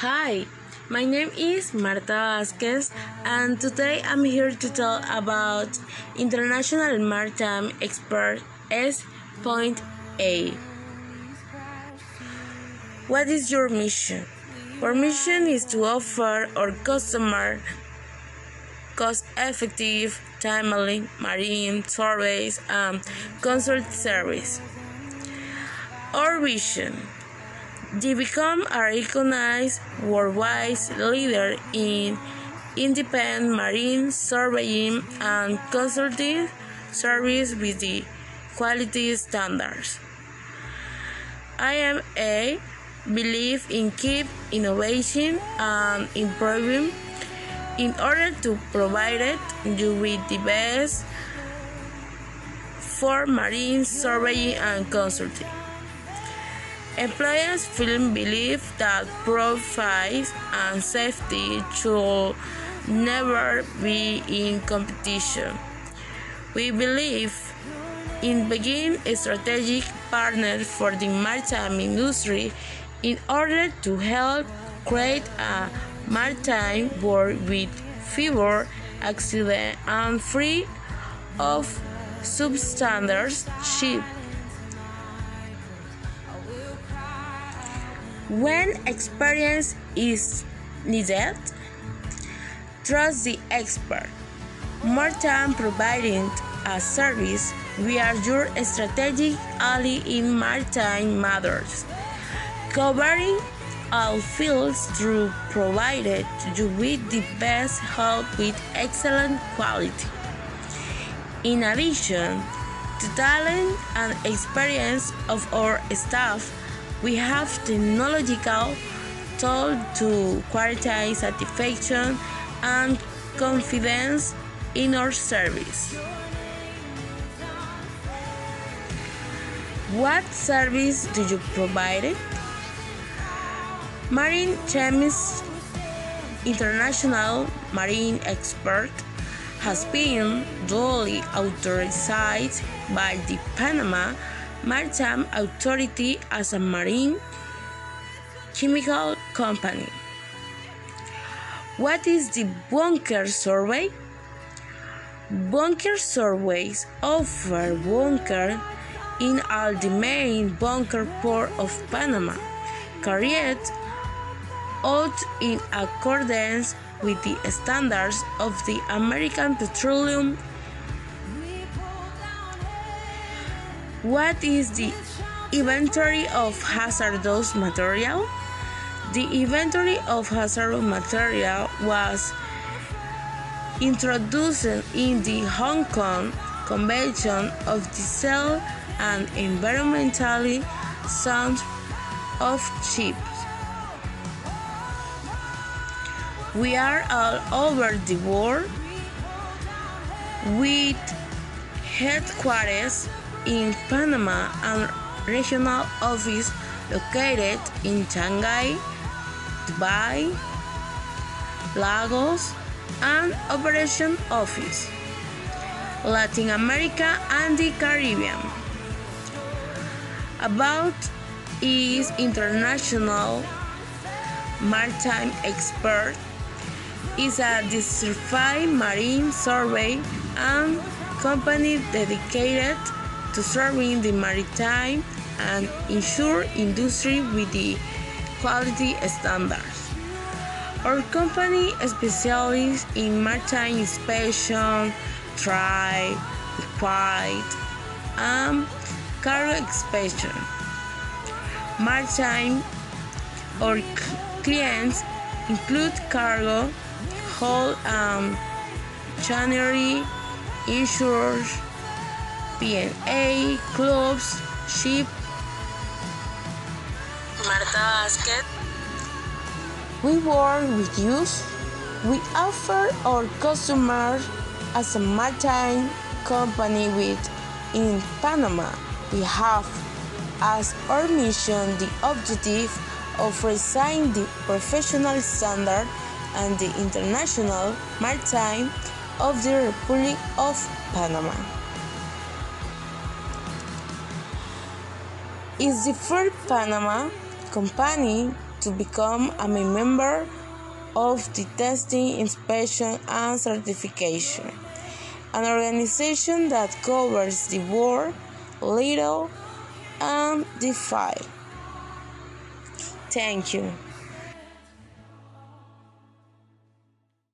Hi, my name is Marta Vasquez, and today I'm here to talk about International Maritime Expert S.A. What is your mission? Our mission is to offer our customer cost-effective, timely marine surveys and consult service. Our vision they become a recognized worldwide leader in independent marine surveying and consulting service with the quality standards. IMA believe in keep innovation and improving in order to provide you with the best for marine surveying and consulting. Employers firmly believe that profit and safety should never be in competition. We believe in being a strategic partner for the maritime industry in order to help create a maritime world with fewer accidents and free of substandard ships. When experience is needed, trust the expert. More time providing a service, we are your strategic ally in maritime matters, covering all fields through provided you with the best help with excellent quality. In addition the talent and experience of our staff, we have technological tools to quality satisfaction and confidence in our service. What service do you provide? Marine Chemist International Marine Expert has been duly authorized by the Panama Maritime Authority as a marine chemical company. What is the bunker survey? Bunker surveys offer bunker in all the main bunker port of Panama, carried out in accordance with the standards of the American Petroleum What is the inventory of hazardous material? The inventory of hazardous material was introduced in the Hong Kong Convention of the Cell and Environmentally Sound of Ships. We are all over the world with headquarters in Panama and regional office located in Shanghai, Dubai, Lagos, and operation office, Latin America and the Caribbean. About is international maritime expert is a diversified marine survey and company dedicated to serving the maritime and inshore industry with the quality standards. Our company specializes in maritime inspection, dry, liquid, and cargo inspection. Maritime our clients include cargo, hull and machinery, insurers, P&I, clubs, ship. Marta Vasquez. We work with youth. We offer our customers as a maritime company with in Panama. We have as our mission the objective of raising the professional standard and the international maritime of the Republic of Panama. Is the first Panama company to become a member of the Testing, Inspection, and Certification, an organization that covers the world, little, and the file. Thank you.